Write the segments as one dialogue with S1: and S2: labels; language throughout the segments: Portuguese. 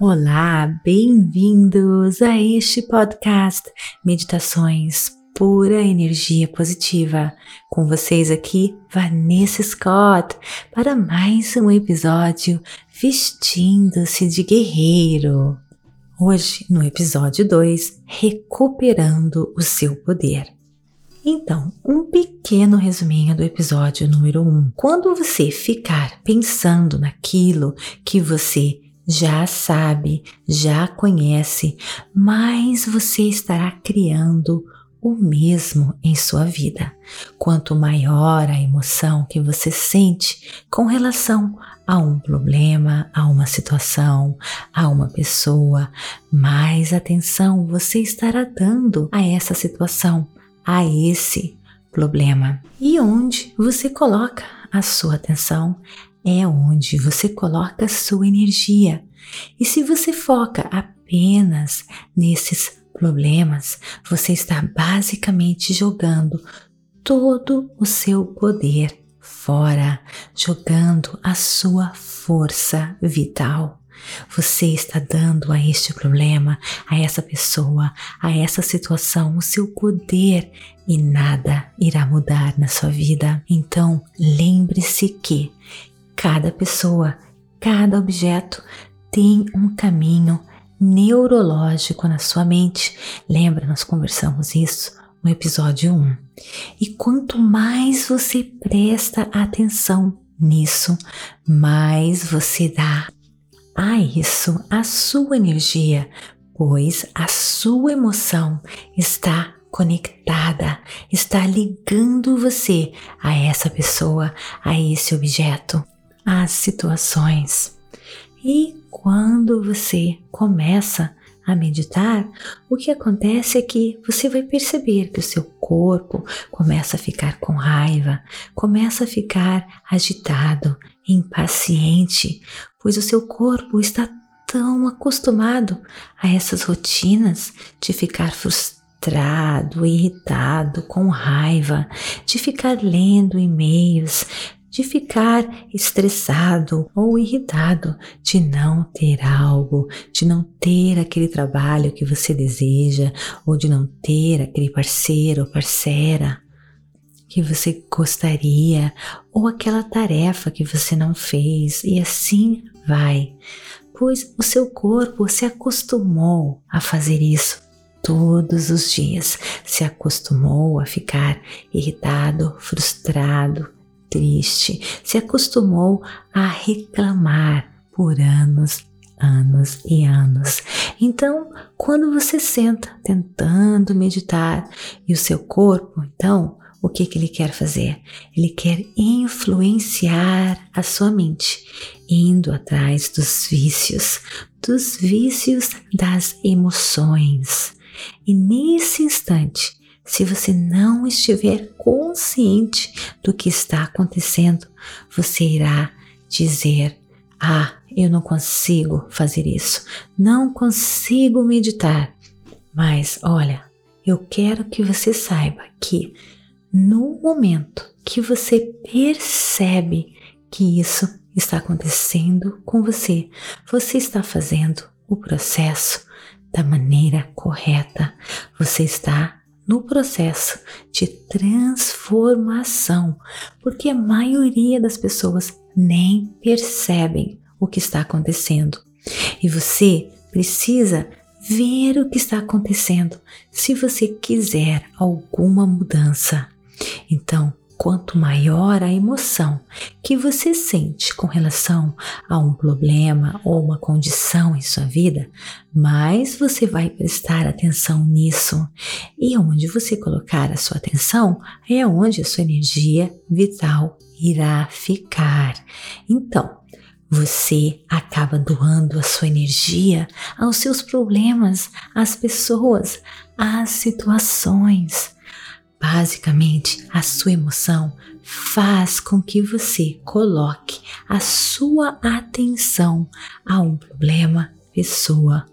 S1: Olá, bem-vindos a este podcast Meditações Pura Energia Positiva. Com vocês aqui, Vanessa Scott, para mais um episódio Vestindo-se de Guerreiro. Hoje, no episódio 2, Recuperando o seu poder. Então, um pequeno resuminho do episódio número 1. Um. Quando você ficar pensando naquilo que você já sabe, já conhece, mas você estará criando o mesmo em sua vida. Quanto maior a emoção que você sente com relação a um problema, a uma situação, a uma pessoa, mais atenção você estará dando a essa situação, a esse problema. E onde você coloca a sua atenção é onde você coloca a sua energia. E se você foca apenas nesses problemas, você está basicamente jogando todo o seu poder fora, jogando a sua força vital. Você está dando a este problema, a essa pessoa, a essa situação o seu poder e nada irá mudar na sua vida. Então, lembre-se que Cada pessoa, cada objeto tem um caminho neurológico na sua mente. Lembra, nós conversamos isso no episódio 1. E quanto mais você presta atenção nisso, mais você dá a isso a sua energia, pois a sua emoção está conectada, está ligando você a essa pessoa, a esse objeto as situações. E quando você começa a meditar, o que acontece é que você vai perceber que o seu corpo começa a ficar com raiva, começa a ficar agitado, impaciente, pois o seu corpo está tão acostumado a essas rotinas de ficar frustrado, irritado, com raiva, de ficar lendo e-mails, de ficar estressado ou irritado, de não ter algo, de não ter aquele trabalho que você deseja, ou de não ter aquele parceiro ou parceira que você gostaria, ou aquela tarefa que você não fez, e assim vai, pois o seu corpo se acostumou a fazer isso todos os dias, se acostumou a ficar irritado, frustrado, triste, se acostumou a reclamar por anos, anos e anos. Então, quando você senta tentando meditar e o seu corpo, então, o que, que ele quer fazer? Ele quer influenciar a sua mente, indo atrás dos vícios, dos vícios das emoções. E nesse instante, se você não estiver consciente do que está acontecendo, você irá dizer: Ah, eu não consigo fazer isso, não consigo meditar. Mas olha, eu quero que você saiba que no momento que você percebe que isso está acontecendo com você, você está fazendo o processo da maneira correta, você está no processo de transformação, porque a maioria das pessoas nem percebem o que está acontecendo. E você precisa ver o que está acontecendo se você quiser alguma mudança. Então, quanto maior a emoção que você sente com relação a um problema ou uma condição em sua vida, mais você vai prestar atenção nisso. E onde você colocar a sua atenção é onde a sua energia vital irá ficar. Então, você acaba doando a sua energia aos seus problemas, às pessoas, às situações. Basicamente, a sua emoção faz com que você coloque a sua atenção a um problema, pessoa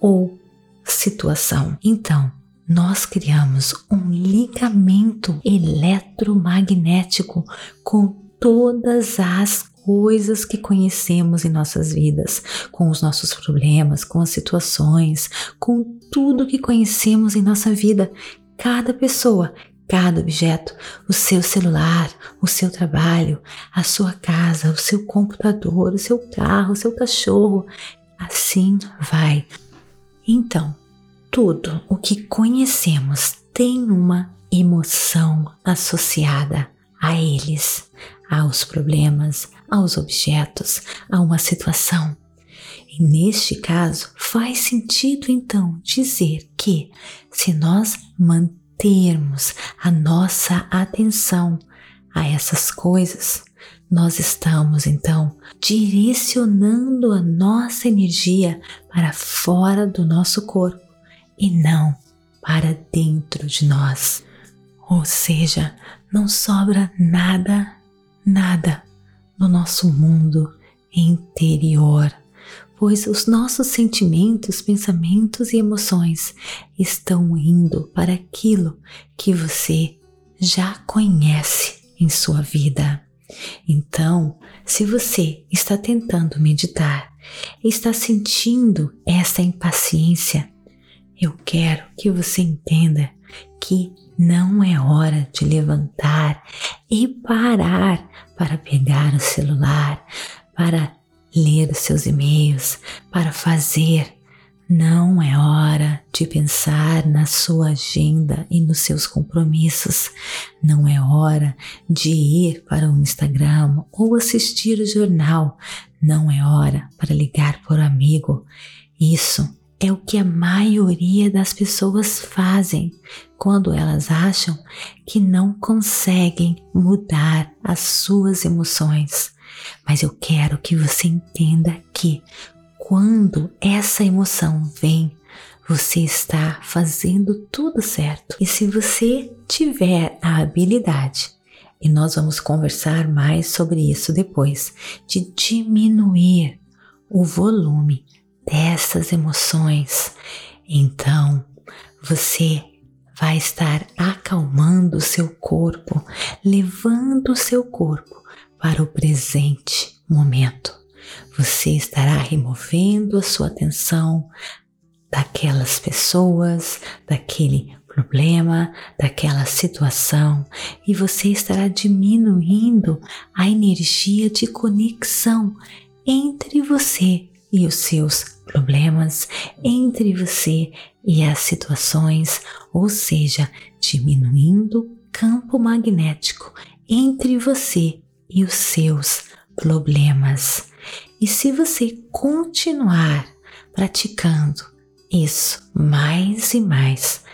S1: ou situação. Então, nós criamos um ligamento eletromagnético com todas as coisas que conhecemos em nossas vidas, com os nossos problemas, com as situações, com tudo que conhecemos em nossa vida. Cada pessoa, cada objeto, o seu celular, o seu trabalho, a sua casa, o seu computador, o seu carro, o seu cachorro. Assim vai. Então, tudo o que conhecemos tem uma emoção associada a eles, aos problemas, aos objetos, a uma situação. E neste caso, faz sentido então dizer que se nós mantermos a nossa atenção a essas coisas, nós estamos então direcionando a nossa energia para fora do nosso corpo e não para dentro de nós. Ou seja, não sobra nada, nada no nosso mundo interior, pois os nossos sentimentos, pensamentos e emoções estão indo para aquilo que você já conhece em sua vida. Então, se você está tentando meditar está sentindo essa impaciência, eu quero que você entenda que não é hora de levantar e parar para pegar o celular, para ler os seus e-mails, para fazer. Não é hora de pensar na sua agenda e nos seus compromissos. Não é hora de ir para o Instagram ou assistir o jornal. Não é hora para ligar por amigo. Isso é o que a maioria das pessoas fazem quando elas acham que não conseguem mudar as suas emoções. Mas eu quero que você entenda que quando essa emoção vem, você está fazendo tudo certo. E se você tiver a habilidade, e nós vamos conversar mais sobre isso depois, de diminuir o volume dessas emoções, então você vai estar acalmando o seu corpo, levando o seu corpo para o presente momento. Você estará removendo a sua atenção daquelas pessoas, daquele problema, daquela situação e você estará diminuindo a energia de conexão entre você e os seus problemas entre você e as situações, ou seja, diminuindo o campo magnético entre você e os seus problemas. E se você continuar praticando isso mais e mais,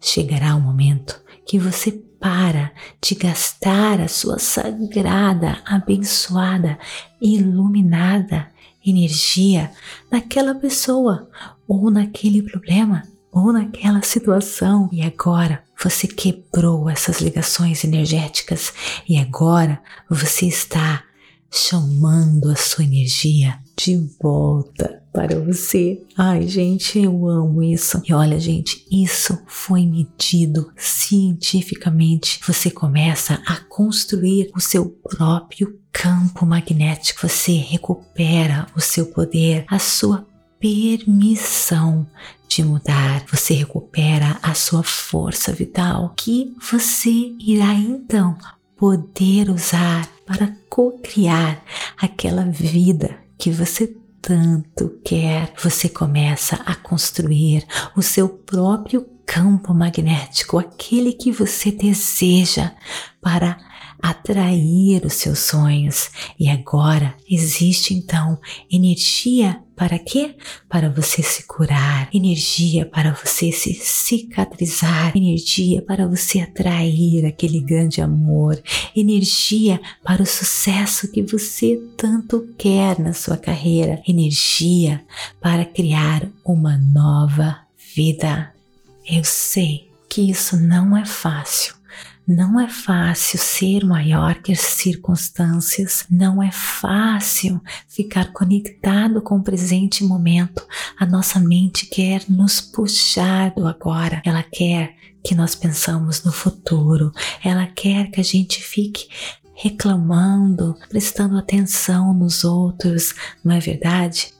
S1: chegará o um momento que você para de gastar a sua sagrada, abençoada, iluminada energia naquela pessoa, ou naquele problema, ou naquela situação. E agora você quebrou essas ligações energéticas e agora você está chamando a sua energia de volta para você. Ai, gente, eu amo isso. E olha, gente, isso foi medido cientificamente. Você começa a construir o seu próprio campo magnético. Você recupera o seu poder, a sua permissão de mudar. Você recupera a sua força vital que você irá então poder usar para co-criar aquela vida que você tanto quer, você começa a construir o seu próprio campo magnético, aquele que você deseja para atrair os seus sonhos. E agora existe então energia para quê? Para você se curar, energia para você se cicatrizar, energia para você atrair aquele grande amor, energia para o sucesso que você tanto quer na sua carreira, energia para criar uma nova vida. Eu sei que isso não é fácil não é fácil ser maior que as circunstâncias, não é fácil ficar conectado com o presente momento. A nossa mente quer nos puxar do agora, ela quer que nós pensamos no futuro, ela quer que a gente fique reclamando, prestando atenção nos outros, não é verdade?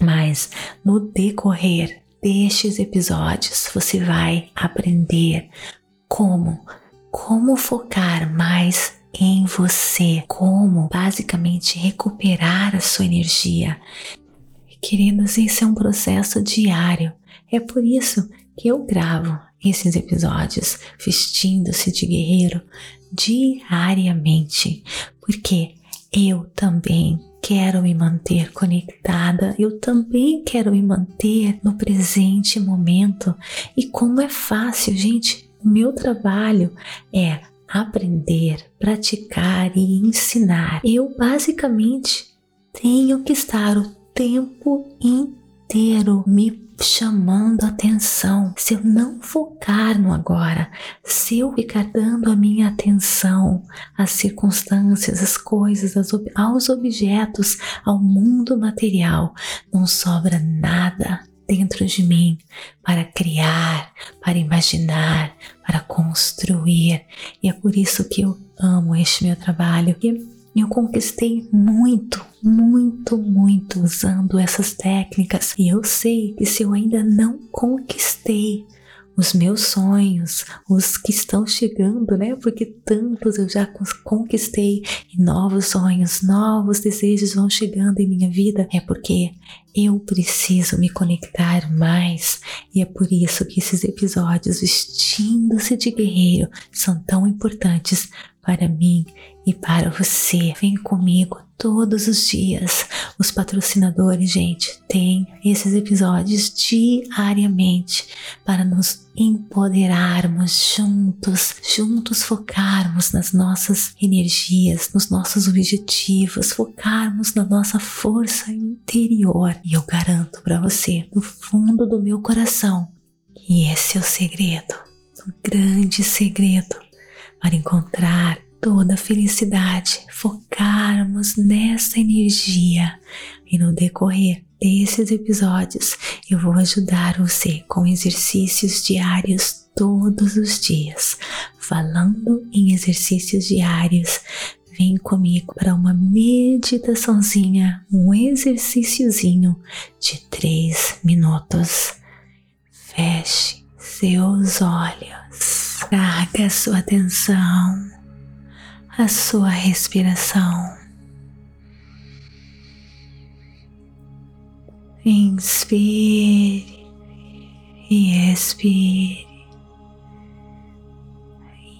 S1: Mas no decorrer destes episódios você vai aprender como como focar mais em você, como basicamente recuperar a sua energia. Queridos, esse é um processo diário. É por isso que eu gravo esses episódios vestindo-se de guerreiro diariamente, porque eu também quero me manter conectada, eu também quero me manter no presente momento. E como é fácil, gente, o meu trabalho é aprender, praticar e ensinar. Eu basicamente tenho que estar o tempo inteiro me chamando atenção. Se eu não focar no agora, se eu ficar dando a minha atenção às circunstâncias, às coisas, aos objetos, ao mundo material, não sobra nada dentro de mim para criar, para imaginar, para construir. E é por isso que eu amo este meu trabalho. E eu conquistei muito, muito, muito usando essas técnicas. E eu sei que se eu ainda não conquistei os meus sonhos, os que estão chegando, né? Porque tantos eu já conquistei e novos sonhos, novos desejos vão chegando em minha vida. É porque eu preciso me conectar mais e é por isso que esses episódios vestindo-se de guerreiro são tão importantes para mim e para você. Vem comigo todos os dias. Os patrocinadores, gente, têm esses episódios diariamente para nos empoderarmos juntos, juntos focarmos nas nossas energias, nos nossos objetivos, focarmos na nossa força interior. E eu garanto para você, no fundo do meu coração, que esse é o segredo, um grande segredo para encontrar toda a felicidade, focarmos nessa energia e no decorrer desses episódios eu vou ajudar você com exercícios diários todos os dias. Falando em exercícios diários, vem comigo para uma meditaçãozinha, um exercíciozinho de três minutos. Feche seus olhos, traga sua atenção a sua respiração. Inspire e expire.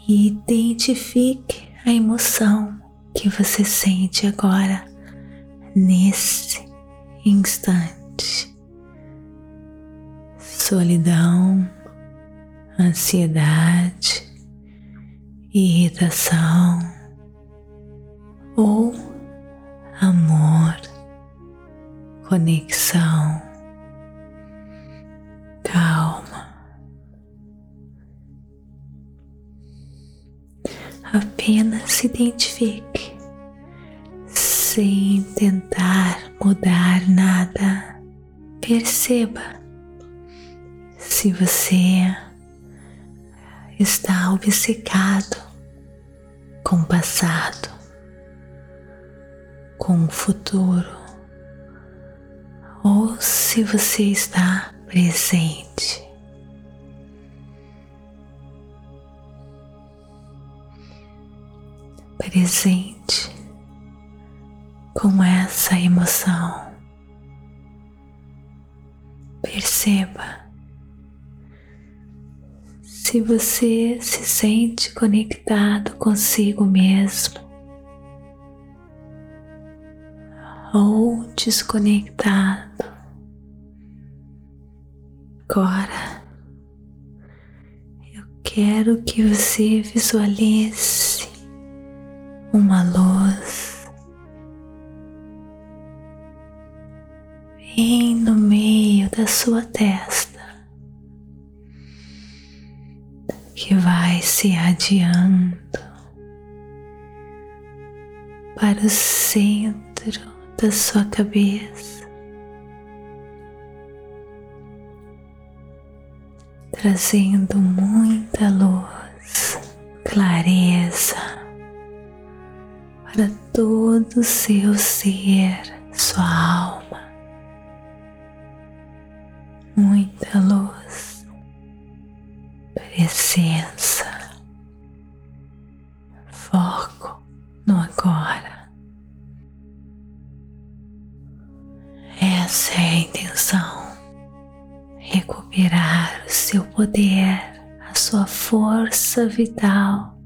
S1: E identifique a emoção que você sente agora, nesse instante. Solidão, ansiedade, irritação ou amor, conexão, calma. Apenas se identifique sem tentar mudar nada. Perceba se você está obcecado com o passado com o futuro, ou se você está presente. Presente com essa emoção. Perceba se você se sente conectado consigo mesmo ou desconectado. Agora eu quero que você visualize uma luz bem no meio da sua testa vai se adiando para o centro da sua cabeça, trazendo muita luz, clareza, todo o seu ser, sua alma. Muita luz, Essa é a intenção. Recuperar o seu poder, a sua força vital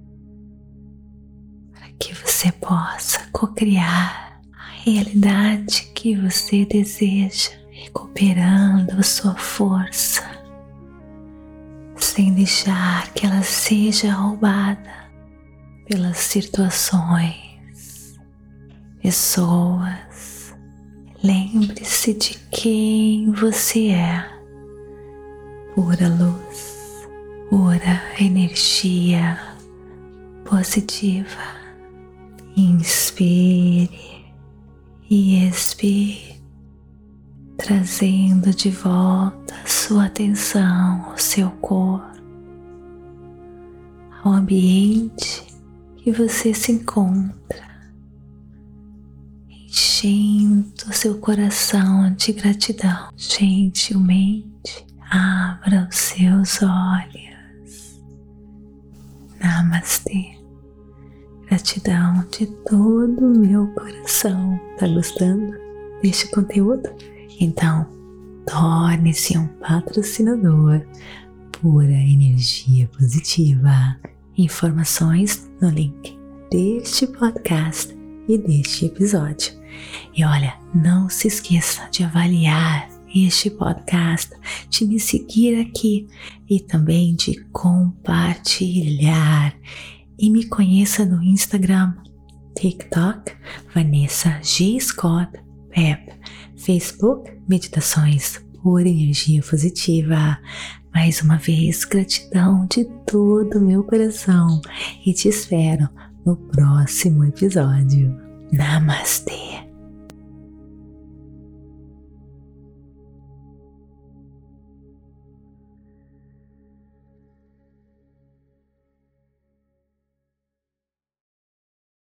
S1: que você possa co-criar a realidade que você deseja, recuperando a sua força, sem deixar que ela seja roubada pelas situações, pessoas. Lembre-se de quem você é, pura luz, pura energia positiva. Inspire e expire, trazendo de volta sua atenção ao seu corpo, ao ambiente que você se encontra, enchendo seu coração de gratidão. Gentilmente abra os seus olhos. Namastê. Gratidão de todo o meu coração. Tá gostando deste conteúdo? Então, torne-se um patrocinador pura energia positiva. Informações no link deste podcast e deste episódio. E olha, não se esqueça de avaliar este podcast, de me seguir aqui e também de compartilhar e me conheça no Instagram, TikTok, Vanessa G. Scott Pep, Facebook, Meditações por Energia Positiva. Mais uma vez, gratidão de todo o meu coração e te espero no próximo episódio. Namastê!